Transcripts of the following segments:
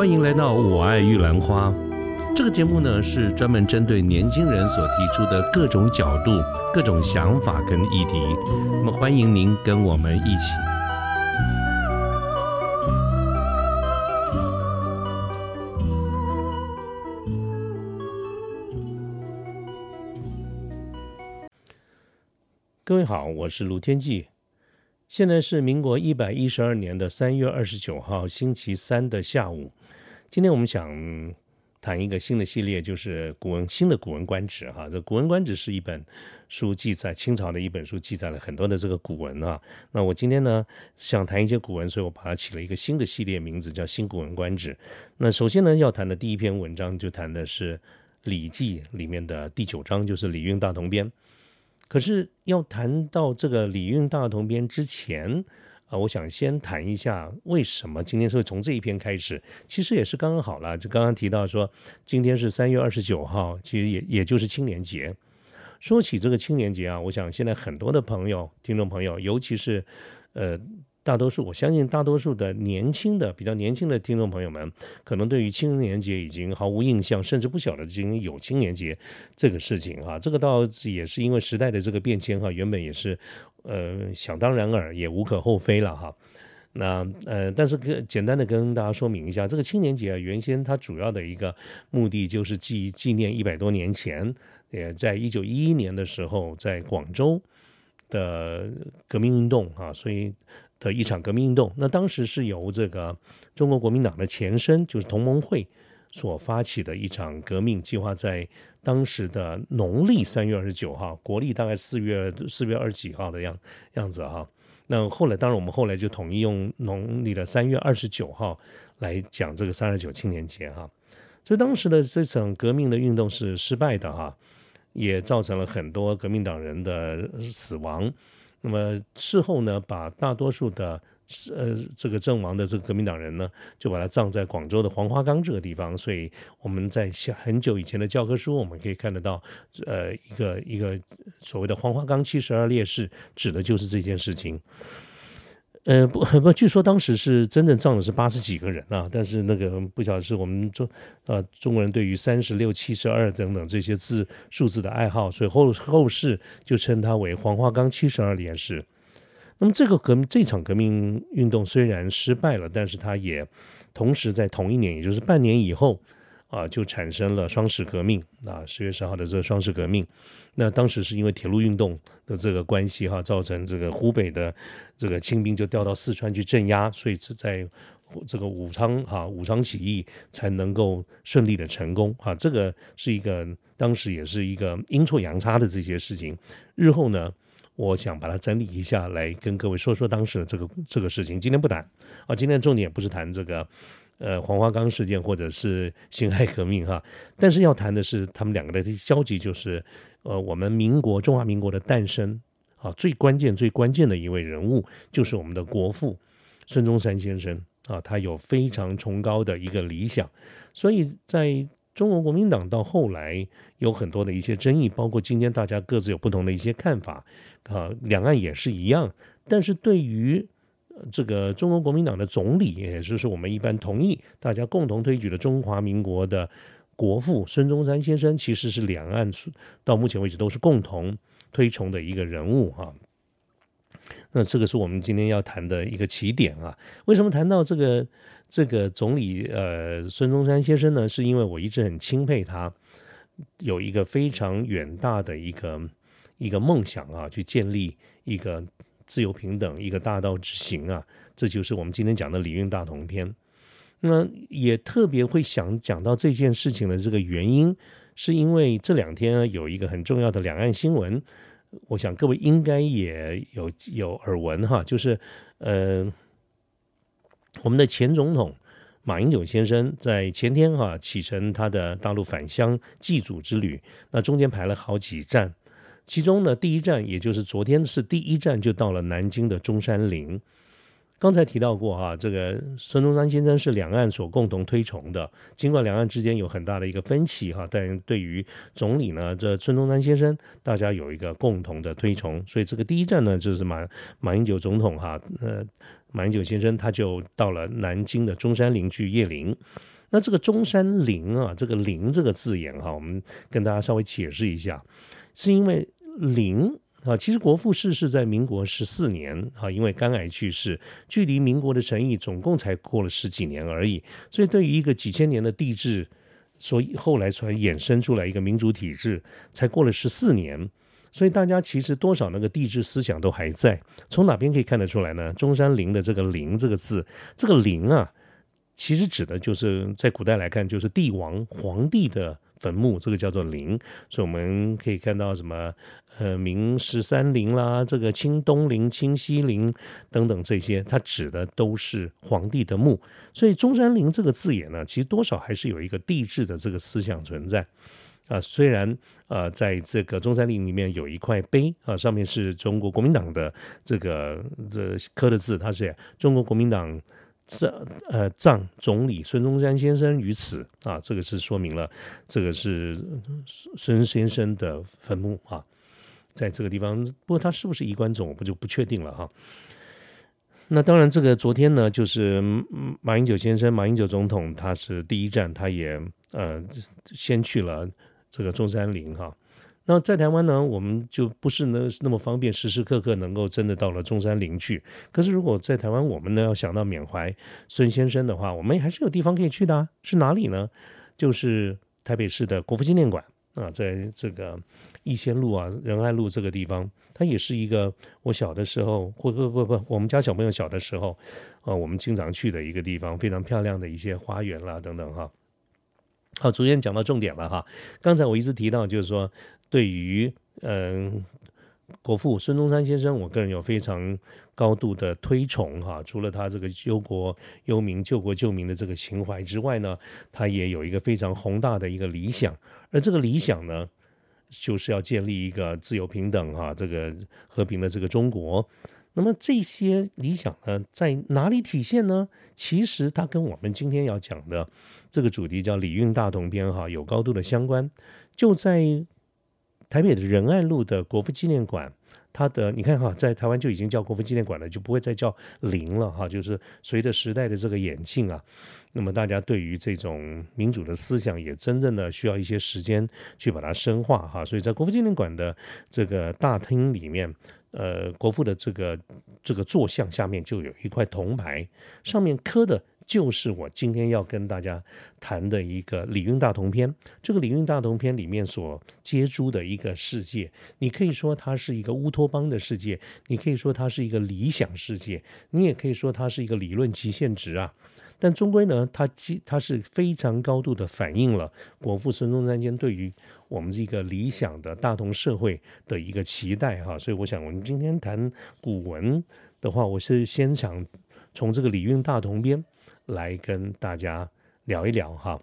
欢迎来到《我爱玉兰花》这个节目呢，是专门针对年轻人所提出的各种角度、各种想法跟议题。那么，欢迎您跟我们一起。各位好，我是卢天记。现在是民国一百一十二年的三月二十九号星期三的下午。今天我们想谈一个新的系列，就是古文新的《古文观止》哈。这《古文观止》是一本书，记载清朝的一本书，记载了很多的这个古文啊。那我今天呢想谈一些古文，所以我把它起了一个新的系列名字，叫《新古文观止》。那首先呢要谈的第一篇文章，就谈的是《礼记》里面的第九章，就是《礼运大同篇》。可是要谈到这个《礼运大同篇》之前，啊，我想先谈一下为什么今天会从这一篇开始。其实也是刚刚好了，就刚刚提到说，今天是三月二十九号，其实也也就是青年节。说起这个青年节啊，我想现在很多的朋友、听众朋友，尤其是呃。大多数，我相信大多数的年轻的、比较年轻的听众朋友们，可能对于青年节已经毫无印象，甚至不晓得今天有青年节这个事情哈。这个倒也是因为时代的这个变迁哈，原本也是呃想当然尔，也无可厚非了哈。那呃，但是跟简单的跟大家说明一下，这个青年节啊，原先它主要的一个目的就是纪纪念一百多年前，也在一九一一年的时候，在广州的革命运动啊，所以。的一场革命运动，那当时是由这个中国国民党的前身，就是同盟会所发起的一场革命，计划在当时的农历三月二十九号，国历大概四月四月二十几号的样样子哈。那后来，当然我们后来就统一用农历的三月二十九号来讲这个三二九青年节哈。所以当时的这场革命的运动是失败的哈，也造成了很多革命党人的死亡。那么事后呢，把大多数的呃这个阵亡的这个革命党人呢，就把他葬在广州的黄花岗这个地方。所以我们在很久以前的教科书，我们可以看得到，呃，一个一个所谓的黄花岗七十二烈士，指的就是这件事情。呃不不，据说当时是真正葬的是八十几个人啊，但是那个不晓得是我们中呃中国人对于三十六、七十二等等这些字数字的爱好，所以后后世就称它为黄花岗七十二烈士。那么这个革这场革命运动虽然失败了，但是它也同时在同一年，也就是半年以后。啊，就产生了双十革命啊，十月十号的这个双十革命，那当时是因为铁路运动的这个关系哈，造成这个湖北的这个清兵就调到四川去镇压，所以是在这个武昌哈武昌起义才能够顺利的成功哈，这个是一个当时也是一个阴错阳差的这些事情，日后呢，我想把它整理一下来跟各位说说当时的这个这个事情，今天不谈啊，今天重点不是谈这个。呃，黄花岗事件或者是辛亥革命哈，但是要谈的是他们两个的交集，就是呃，我们民国中华民国的诞生啊，最关键最关键的一位人物就是我们的国父孙中山先生啊，他有非常崇高的一个理想，所以在中国国民党到后来有很多的一些争议，包括今天大家各自有不同的一些看法啊，两岸也是一样，但是对于。这个中国国民党的总理，也就是我们一般同意大家共同推举的中华民国的国父孙中山先生，其实是两岸到目前为止都是共同推崇的一个人物哈。那这个是我们今天要谈的一个起点啊。为什么谈到这个这个总理呃孙中山先生呢？是因为我一直很钦佩他，有一个非常远大的一个一个梦想啊，去建立一个。自由平等一个大道之行啊，这就是我们今天讲的《礼运大同篇》。那也特别会想讲到这件事情的这个原因，是因为这两天有一个很重要的两岸新闻，我想各位应该也有有耳闻哈，就是呃，我们的前总统马英九先生在前天哈启程他的大陆返乡祭祖之旅，那中间排了好几站。其中呢，第一站也就是昨天是第一站，就到了南京的中山陵。刚才提到过哈，这个孙中山先生是两岸所共同推崇的。尽管两岸之间有很大的一个分歧哈，但对于总理呢，这孙中山先生大家有一个共同的推崇。所以这个第一站呢，就是马马英九总统哈，呃，马英九先生他就到了南京的中山陵去谒陵。那这个中山陵啊，这个陵这个字眼哈，我们跟大家稍微解释一下，是因为陵。啊，其实国父逝世在民国十四年啊，因为肝癌去世，距离民国的成立总共才过了十几年而已。所以，对于一个几千年的帝制，所以后来才衍生出来一个民主体制，才过了十四年，所以大家其实多少那个帝制思想都还在。从哪边可以看得出来呢？中山陵的这个“陵”这个字，这个“陵”啊，其实指的就是在古代来看，就是帝王、皇帝的。坟墓这个叫做陵，所以我们可以看到什么呃明十三陵啦，这个清东陵、清西陵等等这些，它指的都是皇帝的墓。所以中山陵这个字眼呢，其实多少还是有一个帝制的这个思想存在啊。虽然呃在这个中山陵里面有一块碑啊，上面是中国国民党的这个这刻的字，它是中国国民党。葬呃葬总理孙中山先生于此啊，这个是说明了这个是孙先生的坟墓啊，在这个地方。不过他是不是衣冠冢，我不就不确定了哈。那当然，这个昨天呢，就是马英九先生，马英九总统，他是第一站，他也呃先去了这个中山陵哈。那在台湾呢，我们就不是那那么方便，时时刻刻能够真的到了中山陵去。可是如果在台湾，我们呢要想到缅怀孙先生的话，我们还是有地方可以去的啊。是哪里呢？就是台北市的国父纪念馆啊，在这个逸仙路啊、仁爱路这个地方，它也是一个我小的时候，或不不不，我们家小朋友小的时候，啊，我们经常去的一个地方，非常漂亮的一些花园啦等等哈。好，逐渐讲到重点了哈。刚才我一直提到，就是说。对于嗯，国父孙中山先生，我个人有非常高度的推崇哈。除了他这个忧国忧民、救国救民的这个情怀之外呢，他也有一个非常宏大的一个理想。而这个理想呢，就是要建立一个自由平等哈、这个和平的这个中国。那么这些理想呢，在哪里体现呢？其实它跟我们今天要讲的这个主题叫“礼运大同篇”哈，有高度的相关，就在。台北的仁爱路的国父纪念馆，它的你看哈，在台湾就已经叫国父纪念馆了，就不会再叫陵了哈。就是随着时代的这个演进啊，那么大家对于这种民主的思想也真正的需要一些时间去把它深化哈。所以在国父纪念馆的这个大厅里面，呃，国父的这个这个坐像下面就有一块铜牌，上面刻的。就是我今天要跟大家谈的一个《礼运大同篇》。这个《礼运大同篇》里面所接触的一个世界，你可以说它是一个乌托邦的世界，你可以说它是一个理想世界，你也可以说它是一个理论极限值啊。但终归呢，它基它是非常高度的反映了国父孙中山间对于我们这个理想的大同社会的一个期待哈。所以我想，我们今天谈古文的话，我是先想从这个《礼运大同篇》。来跟大家聊一聊哈，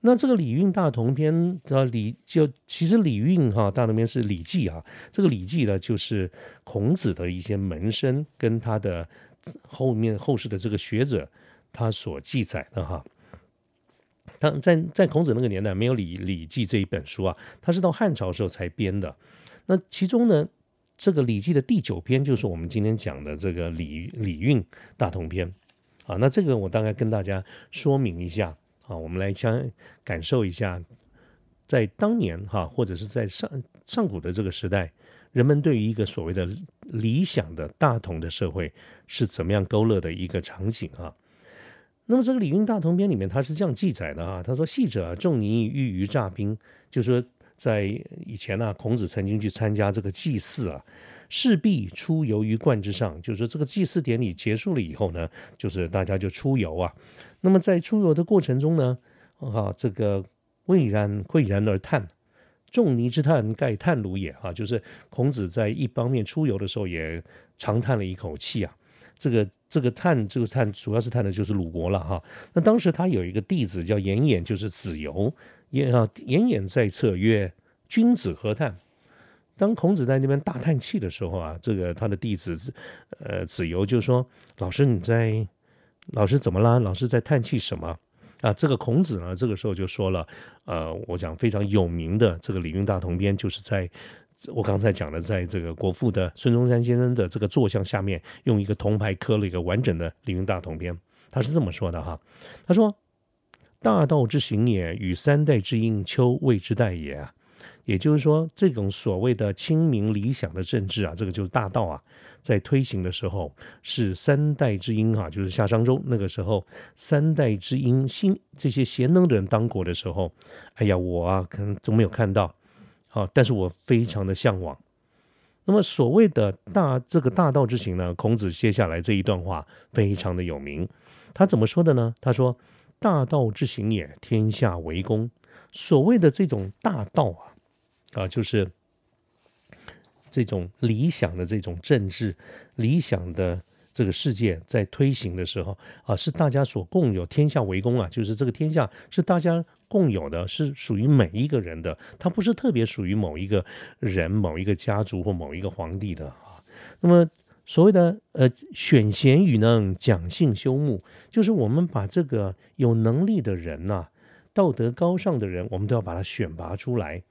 那这个《礼运大同篇》的礼就其实《礼运》哈大同篇是《礼记》啊，这个《礼记》呢就是孔子的一些门生跟他的后面后世的这个学者他所记载的哈。当在在孔子那个年代没有《礼礼记》这一本书啊，他是到汉朝时候才编的。那其中呢，这个《礼记》的第九篇就是我们今天讲的这个《礼礼运大同篇》。啊，那这个我大概跟大家说明一下啊，我们来相感受一下，在当年哈，或者是在上上古的这个时代，人们对于一个所谓的理想的大同的社会是怎么样勾勒的一个场景啊。那么这个《礼运大同篇》里面，它是这样记载的啊，他说：“戏者仲尼欲于诈兵，就说在以前呢，孔子曾经去参加这个祭祀啊。”势必出游于冠之上，就是说这个祭祀典礼结束了以后呢，就是大家就出游啊。那么在出游的过程中呢，啊，这个蔚然喟然而叹，仲尼之叹，盖叹鲁也啊。就是孔子在一方面出游的时候也长叹了一口气啊。这个这个叹，这个叹主要是叹的就是鲁国了哈。那当时他有一个弟子叫颜衍，就是子游，颜啊颜衍在侧曰：君子何叹？当孔子在那边大叹气的时候啊，这个他的弟子呃子游就说：“老师你在，老师怎么啦？老师在叹气什么？”啊，这个孔子呢，这个时候就说了，呃，我讲非常有名的这个《礼运大同篇》，就是在我刚才讲的，在这个国父的孙中山先生的这个坐像下面，用一个铜牌刻了一个完整的《礼运大同篇》。他是这么说的哈，他说：“大道之行也，与三代之英丘谓之代也啊。”也就是说，这种所谓的清明理想的政治啊，这个就是大道啊。在推行的时候，是三代之英啊，就是夏商周那个时候，三代之英新这些贤能的人当国的时候，哎呀，我啊可能都没有看到，好，但是我非常的向往。那么所谓的大这个大道之行呢，孔子接下来这一段话非常的有名，他怎么说的呢？他说：“大道之行也，天下为公。”所谓的这种大道啊，啊，就是。这种理想的这种政治，理想的这个世界在推行的时候啊，是大家所共有，天下为公啊，就是这个天下是大家共有的，是属于每一个人的，它不是特别属于某一个人、某一个家族或某一个皇帝的啊。那么所谓的呃选贤与能、讲信修睦，就是我们把这个有能力的人呐，道德高尚的人，我们都要把他选拔出来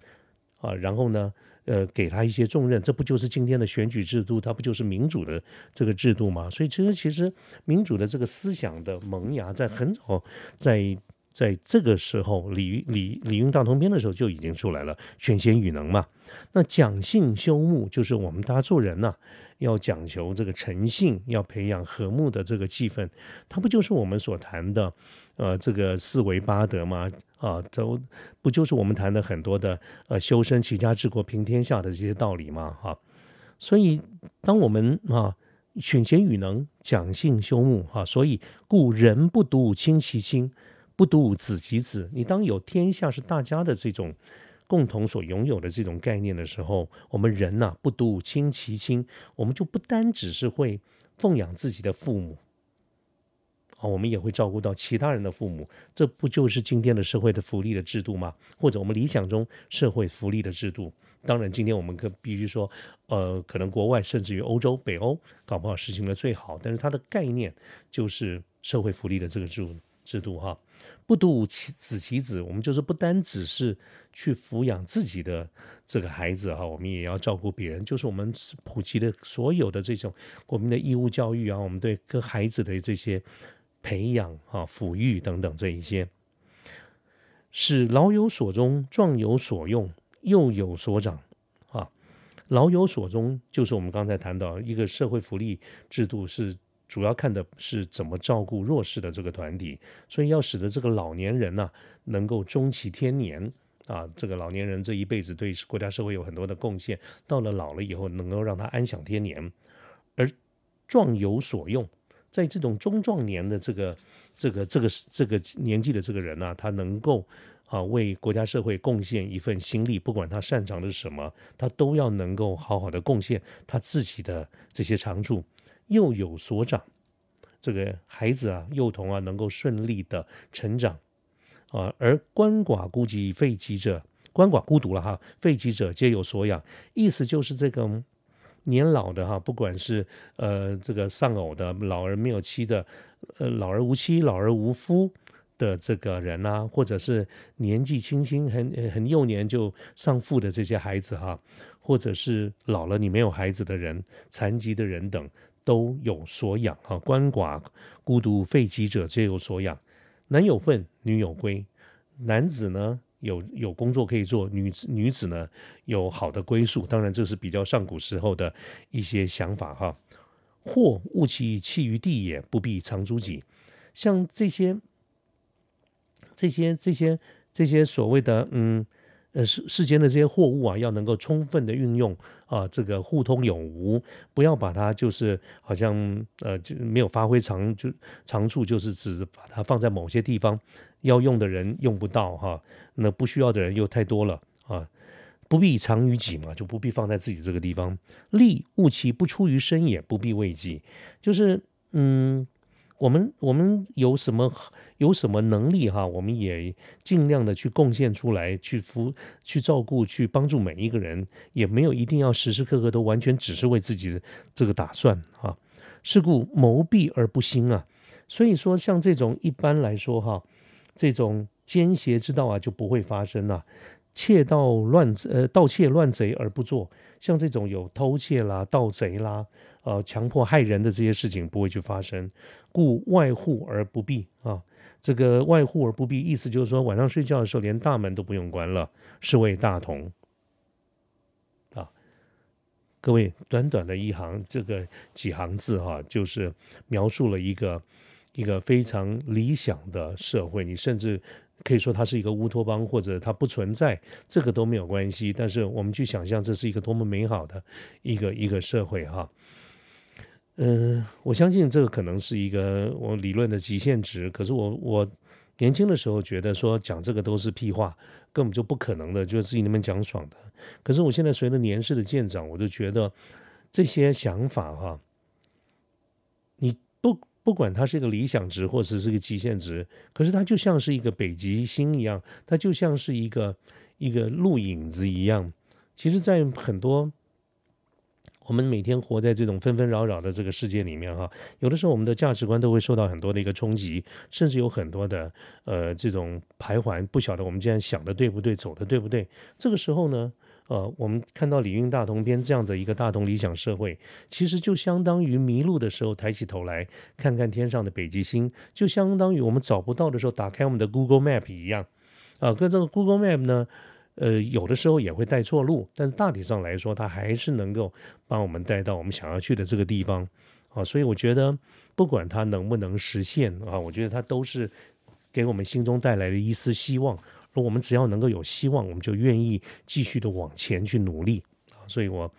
啊，然后呢？呃，给他一些重任，这不就是今天的选举制度？它不就是民主的这个制度吗？所以，其实其实民主的这个思想的萌芽，在很早，在在这个时候，《礼礼礼运大同篇》的时候就已经出来了，选贤与能嘛。那讲信修睦，就是我们大家做人呐，要讲求这个诚信，要培养和睦的这个气氛，它不就是我们所谈的？呃，这个四维八德吗，啊，都不就是我们谈的很多的呃修身齐家治国平天下的这些道理嘛，哈。所以，当我们啊选贤与能，讲信修睦，哈，所以故人不独亲其亲，不独子其子。你当有天下是大家的这种共同所拥有的这种概念的时候，我们人呐不独亲其亲，我们就不单只是会奉养自己的父母。啊，我们也会照顾到其他人的父母，这不就是今天的社会的福利的制度吗？或者我们理想中社会福利的制度？当然，今天我们可必须说，呃，可能国外甚至于欧洲、北欧搞不好实行的最好，但是它的概念就是社会福利的这个制度制度哈。不独其子其子，我们就是不单只是去抚养自己的这个孩子哈，我们也要照顾别人，就是我们普及的所有的这种国民的义务教育啊，我们对各孩子的这些。培养啊，抚育等等这一些，使老有所终，壮有所用，幼有所长啊。老有所终，就是我们刚才谈到一个社会福利制度，是主要看的是怎么照顾弱势的这个团体，所以要使得这个老年人呢，能够终其天年啊。这个老年人这一辈子对国家社会有很多的贡献，到了老了以后，能够让他安享天年，而壮有所用。在这种中壮年的这个、这个、这个、这个年纪的这个人呢，他能够啊为国家社会贡献一份心力，不管他擅长的是什么，他都要能够好好的贡献他自己的这些长处，幼有所长。这个孩子啊，幼童啊，能够顺利的成长啊，而鳏寡孤疾废疾者，鳏寡孤独了哈，废疾者皆有所养，意思就是这个。年老的哈，不管是呃这个丧偶的老而没有妻的，呃老而无妻、老而无夫的这个人呐，或者是年纪轻轻很很幼年就丧父的这些孩子哈，或者是老了你没有孩子的人、残疾的人等，都有所养哈。鳏寡孤独废疾者皆有所养，男有份，女有归。男子呢？有有工作可以做，女子女子呢有好的归宿，当然这是比较上古时候的一些想法哈。或物其弃于地也，不必藏诸己。像这些这些这些这些所谓的嗯。呃，世世间的这些货物啊，要能够充分的运用啊，这个互通有无，不要把它就是好像呃就没有发挥长就长处，就是只把它放在某些地方，要用的人用不到哈，那不需要的人又太多了啊，不必藏于己嘛，就不必放在自己这个地方。利物其不出于身也，不必为己，就是嗯，我们我们有什么有什么能力哈，我们也尽量的去贡献出来，去服去照顾，去帮助每一个人，也没有一定要时时刻刻都完全只是为自己的这个打算啊。是故谋闭而不兴啊。所以说，像这种一般来说哈，这种奸邪之道啊就不会发生了。窃盗乱呃盗窃乱贼而不做，像这种有偷窃啦、盗贼啦、呃强迫害人的这些事情不会去发生。故外户而不闭啊，这个外户而不闭，意思就是说晚上睡觉的时候连大门都不用关了，是为大同啊。各位，短短的一行这个几行字哈，就是描述了一个一个非常理想的社会，你甚至。可以说它是一个乌托邦，或者它不存在，这个都没有关系。但是我们去想象，这是一个多么美好的一个一个社会哈。嗯，我相信这个可能是一个我理论的极限值。可是我我年轻的时候觉得说讲这个都是屁话，根本就不可能的，就是自己那边讲爽的。可是我现在随着年事的渐长，我就觉得这些想法哈，你不。不管它是一个理想值，或者是一个极限值，可是它就像是一个北极星一样，它就像是一个一个路影子一样。其实，在很多我们每天活在这种纷纷扰扰的这个世界里面，哈，有的时候我们的价值观都会受到很多的一个冲击，甚至有很多的呃这种徘徊，不晓得我们这样想的对不对，走的对不对。这个时候呢？呃，我们看到《礼运大同篇》这样的一个大同理想社会，其实就相当于迷路的时候抬起头来看看天上的北极星，就相当于我们找不到的时候打开我们的 Google Map 一样。啊，跟这个 Google Map 呢，呃，有的时候也会带错路，但是大体上来说，它还是能够帮我们带到我们想要去的这个地方。啊，所以我觉得，不管它能不能实现啊，我觉得它都是给我们心中带来的一丝希望。我们只要能够有希望，我们就愿意继续的往前去努力啊！所以我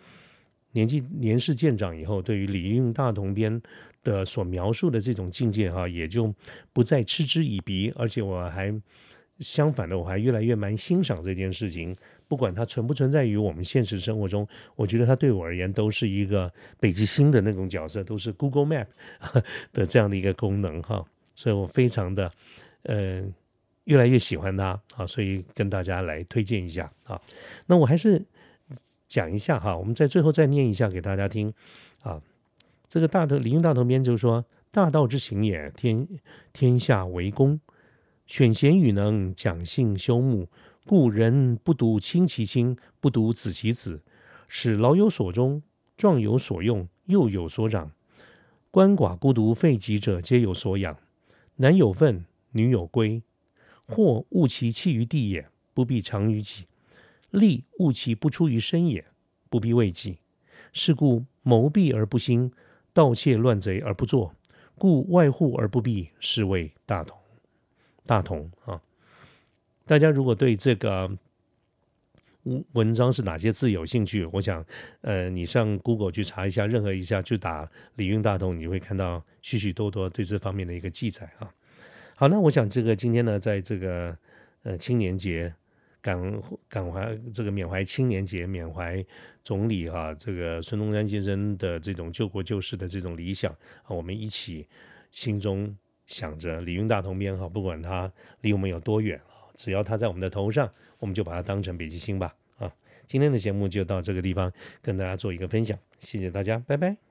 年纪年事渐长以后，对于《礼运大同篇》的所描述的这种境界哈，也就不再嗤之以鼻，而且我还相反的，我还越来越蛮欣赏这件事情。不管它存不存在于我们现实生活中，我觉得它对我而言都是一个北极星的那种角色，都是 Google Map 的这样的一个功能哈。所以我非常的嗯。越来越喜欢它啊，所以跟大家来推荐一下啊。那我还是讲一下哈，我们在最后再念一下给大家听啊。这个大头礼运大同篇就是说：大道之行也，天天下为公，选贤与能，讲信修睦，故人不独亲其亲，不独子其子，使老有所终，壮有所用，幼有所长，鳏寡孤独废疾者皆有所养，男有份，女有归。或误其弃于地也，不必长于己；利误其不出于身也，不必为己。是故谋闭而不兴，盗窃乱贼而不作，故外户而不闭，是谓大同。大同啊！大家如果对这个文文章是哪些字有兴趣，我想，呃，你上 Google 去查一下，任何一下就打“李运大同”，你会看到许许多多对这方面的一个记载啊。好，那我想这个今天呢，在这个呃青年节感感怀这个缅怀青年节，缅怀总理哈这个孙中山先生的这种救国救世的这种理想啊，我们一起心中想着李运大同篇哈，不管他离我们有多远啊，只要他在我们的头上，我们就把它当成北极星吧啊。今天的节目就到这个地方，跟大家做一个分享，谢谢大家，拜拜。